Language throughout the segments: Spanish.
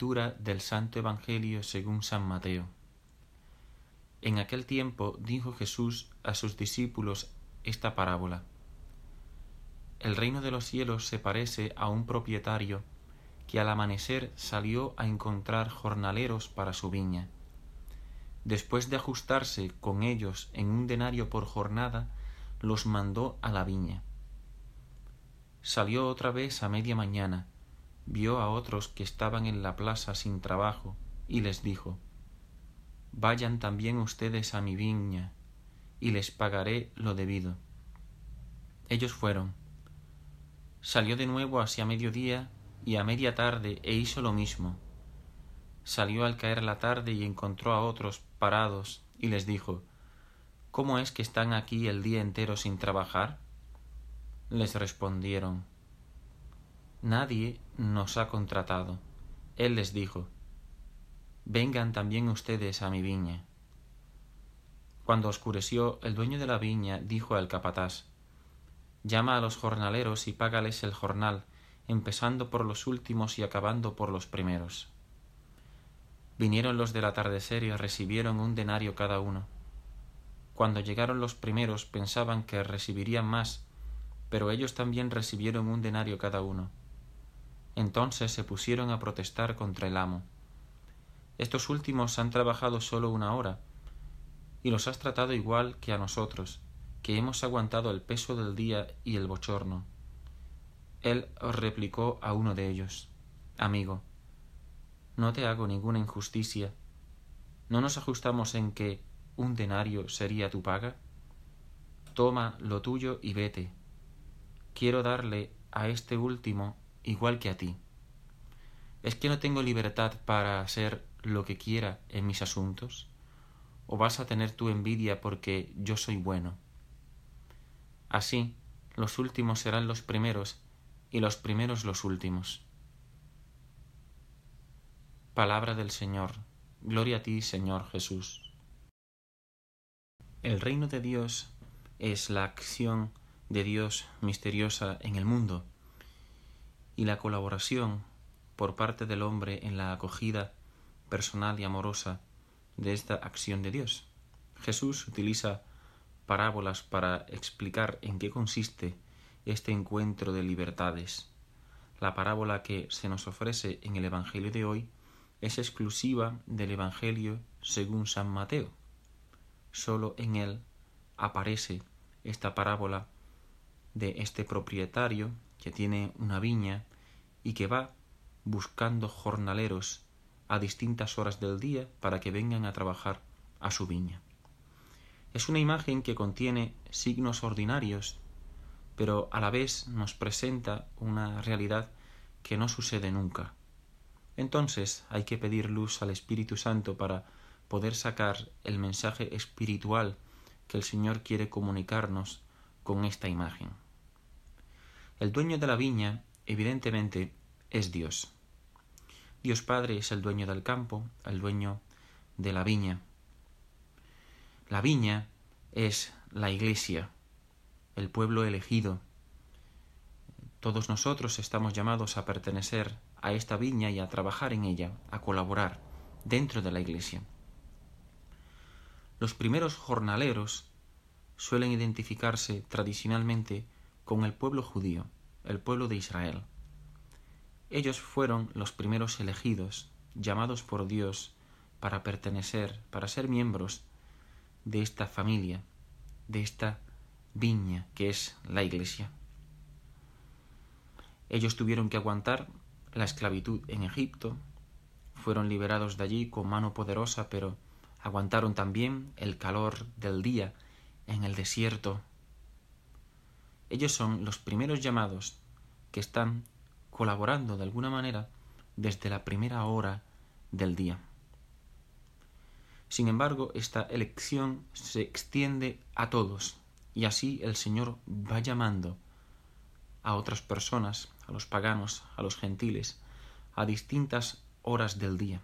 Del Santo Evangelio según San Mateo. En aquel tiempo dijo Jesús a sus discípulos esta parábola. El reino de los cielos se parece a un propietario que al amanecer salió a encontrar jornaleros para su viña. Después de ajustarse con ellos en un denario por jornada, los mandó a la viña. Salió otra vez a media mañana, vio a otros que estaban en la plaza sin trabajo, y les dijo, Vayan también ustedes a mi viña, y les pagaré lo debido. Ellos fueron. Salió de nuevo hacia mediodía y a media tarde e hizo lo mismo. Salió al caer la tarde y encontró a otros parados y les dijo, ¿Cómo es que están aquí el día entero sin trabajar? Les respondieron, Nadie nos ha contratado. Él les dijo, Vengan también ustedes a mi viña. Cuando oscureció, el dueño de la viña dijo al capataz, Llama a los jornaleros y págales el jornal, empezando por los últimos y acabando por los primeros. Vinieron los del atardecer y recibieron un denario cada uno. Cuando llegaron los primeros pensaban que recibirían más, pero ellos también recibieron un denario cada uno. Entonces se pusieron a protestar contra el amo. Estos últimos han trabajado solo una hora, y los has tratado igual que a nosotros, que hemos aguantado el peso del día y el bochorno. Él replicó a uno de ellos, Amigo, no te hago ninguna injusticia. ¿No nos ajustamos en que un denario sería tu paga? Toma lo tuyo y vete. Quiero darle a este último igual que a ti. ¿Es que no tengo libertad para hacer lo que quiera en mis asuntos? ¿O vas a tener tu envidia porque yo soy bueno? Así, los últimos serán los primeros y los primeros los últimos. Palabra del Señor. Gloria a ti, Señor Jesús. El reino de Dios es la acción de Dios misteriosa en el mundo y la colaboración por parte del hombre en la acogida personal y amorosa de esta acción de Dios. Jesús utiliza parábolas para explicar en qué consiste este encuentro de libertades. La parábola que se nos ofrece en el Evangelio de hoy es exclusiva del Evangelio según San Mateo. Solo en él aparece esta parábola de este propietario que tiene una viña y que va buscando jornaleros a distintas horas del día para que vengan a trabajar a su viña. Es una imagen que contiene signos ordinarios, pero a la vez nos presenta una realidad que no sucede nunca. Entonces hay que pedir luz al Espíritu Santo para poder sacar el mensaje espiritual que el Señor quiere comunicarnos con esta imagen. El dueño de la viña, evidentemente, es Dios. Dios Padre es el dueño del campo, el dueño de la viña. La viña es la iglesia, el pueblo elegido. Todos nosotros estamos llamados a pertenecer a esta viña y a trabajar en ella, a colaborar dentro de la iglesia. Los primeros jornaleros suelen identificarse tradicionalmente con el pueblo judío, el pueblo de Israel. Ellos fueron los primeros elegidos, llamados por Dios para pertenecer, para ser miembros de esta familia, de esta viña que es la Iglesia. Ellos tuvieron que aguantar la esclavitud en Egipto, fueron liberados de allí con mano poderosa, pero aguantaron también el calor del día en el desierto. Ellos son los primeros llamados que están colaborando de alguna manera desde la primera hora del día. Sin embargo, esta elección se extiende a todos y así el Señor va llamando a otras personas, a los paganos, a los gentiles, a distintas horas del día.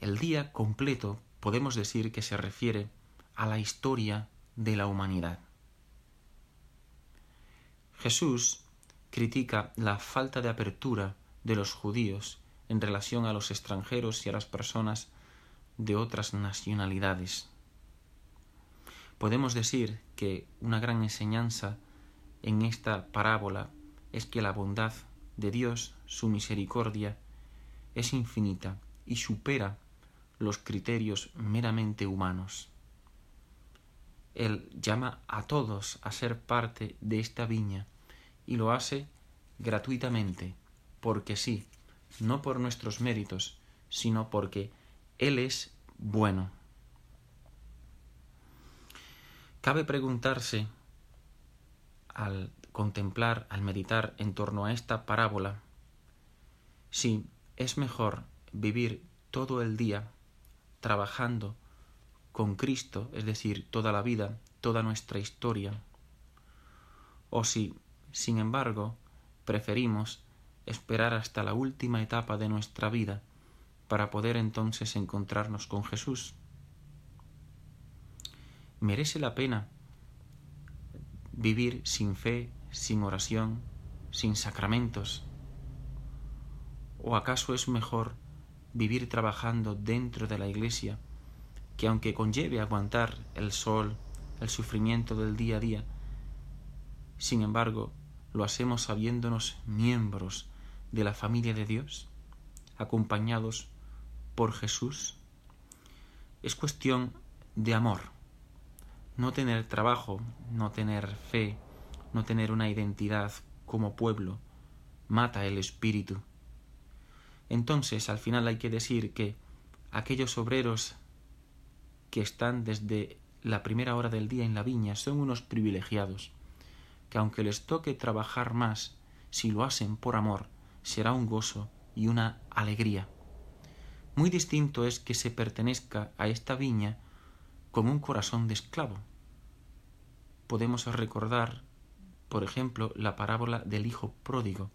El día completo podemos decir que se refiere a la historia de la humanidad. Jesús critica la falta de apertura de los judíos en relación a los extranjeros y a las personas de otras nacionalidades. Podemos decir que una gran enseñanza en esta parábola es que la bondad de Dios, su misericordia, es infinita y supera los criterios meramente humanos. Él llama a todos a ser parte de esta viña y lo hace gratuitamente, porque sí, no por nuestros méritos, sino porque Él es bueno. Cabe preguntarse, al contemplar, al meditar en torno a esta parábola, si es mejor vivir todo el día trabajando con Cristo, es decir, toda la vida, toda nuestra historia, o si, sin embargo, preferimos esperar hasta la última etapa de nuestra vida para poder entonces encontrarnos con Jesús. ¿Merece la pena vivir sin fe, sin oración, sin sacramentos? ¿O acaso es mejor vivir trabajando dentro de la Iglesia, que aunque conlleve aguantar el sol, el sufrimiento del día a día, sin embargo, lo hacemos sabiéndonos miembros de la familia de Dios, acompañados por Jesús. Es cuestión de amor no tener trabajo, no tener fe, no tener una identidad como pueblo, mata el espíritu. Entonces, al final hay que decir que aquellos obreros que están desde la primera hora del día en la viña son unos privilegiados, que aunque les toque trabajar más, si lo hacen por amor, será un gozo y una alegría. Muy distinto es que se pertenezca a esta viña con un corazón de esclavo. Podemos recordar, por ejemplo, la parábola del hijo pródigo.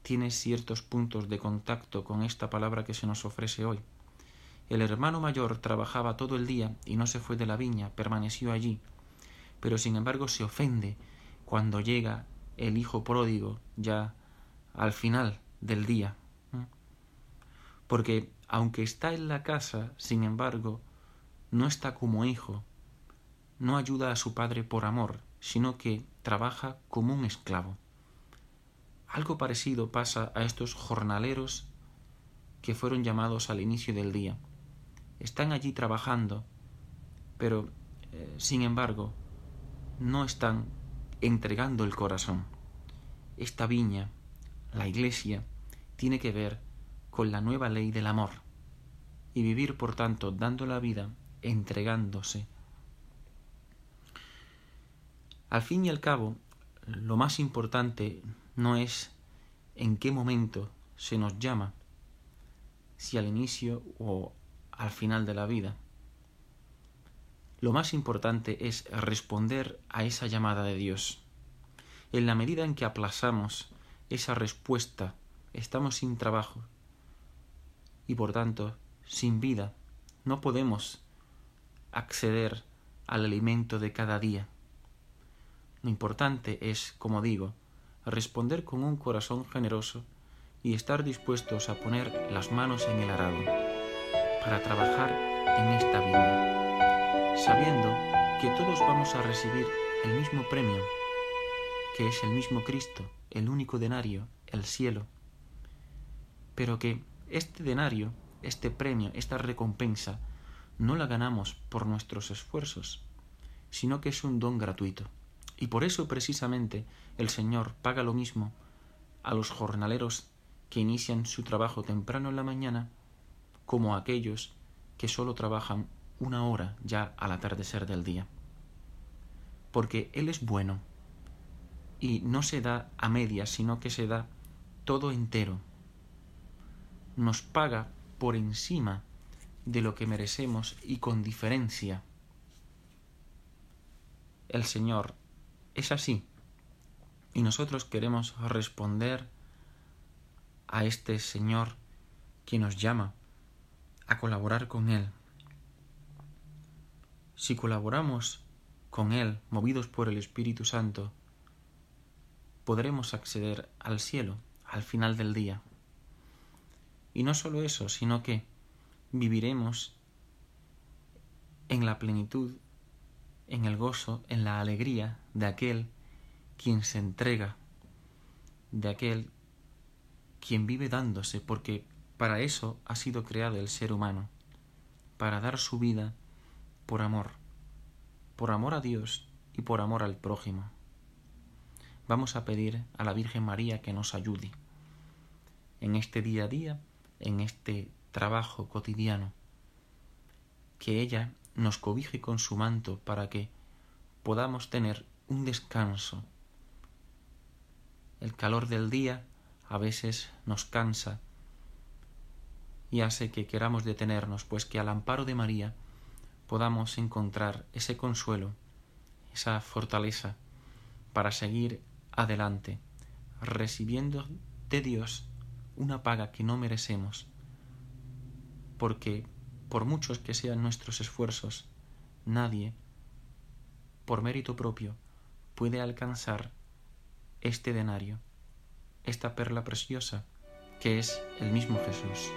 Tiene ciertos puntos de contacto con esta palabra que se nos ofrece hoy. El hermano mayor trabajaba todo el día y no se fue de la viña, permaneció allí, pero sin embargo se ofende cuando llega el hijo pródigo ya al final del día. Porque aunque está en la casa, sin embargo, no está como hijo, no ayuda a su padre por amor, sino que trabaja como un esclavo. Algo parecido pasa a estos jornaleros que fueron llamados al inicio del día. Están allí trabajando, pero, eh, sin embargo, no están entregando el corazón. Esta viña, la iglesia, tiene que ver con la nueva ley del amor y vivir, por tanto, dando la vida entregándose. Al fin y al cabo, lo más importante no es en qué momento se nos llama, si al inicio o al final de la vida. Lo más importante es responder a esa llamada de Dios. En la medida en que aplazamos esa respuesta, estamos sin trabajo y por tanto sin vida. No podemos acceder al alimento de cada día. Lo importante es, como digo, responder con un corazón generoso y estar dispuestos a poner las manos en el arado para trabajar en esta viña, sabiendo que todos vamos a recibir el mismo premio, que es el mismo Cristo, el único denario, el cielo, pero que este denario, este premio, esta recompensa, no la ganamos por nuestros esfuerzos, sino que es un don gratuito. Y por eso precisamente el Señor paga lo mismo a los jornaleros que inician su trabajo temprano en la mañana como aquellos que solo trabajan una hora ya al atardecer del día. Porque Él es bueno y no se da a medias, sino que se da todo entero. Nos paga por encima de lo que merecemos y con diferencia. El Señor es así y nosotros queremos responder a este Señor que nos llama a colaborar con Él. Si colaboramos con Él, movidos por el Espíritu Santo, podremos acceder al cielo al final del día. Y no solo eso, sino que viviremos en la plenitud, en el gozo, en la alegría de aquel quien se entrega, de aquel quien vive dándose, porque para eso ha sido creado el ser humano, para dar su vida por amor, por amor a Dios y por amor al prójimo. Vamos a pedir a la Virgen María que nos ayude en este día a día, en este trabajo cotidiano, que ella nos cobije con su manto para que podamos tener un descanso. El calor del día a veces nos cansa y hace que queramos detenernos, pues que al amparo de María podamos encontrar ese consuelo, esa fortaleza para seguir adelante, recibiendo de Dios una paga que no merecemos, porque por muchos que sean nuestros esfuerzos, nadie, por mérito propio, puede alcanzar este denario, esta perla preciosa que es el mismo Jesús.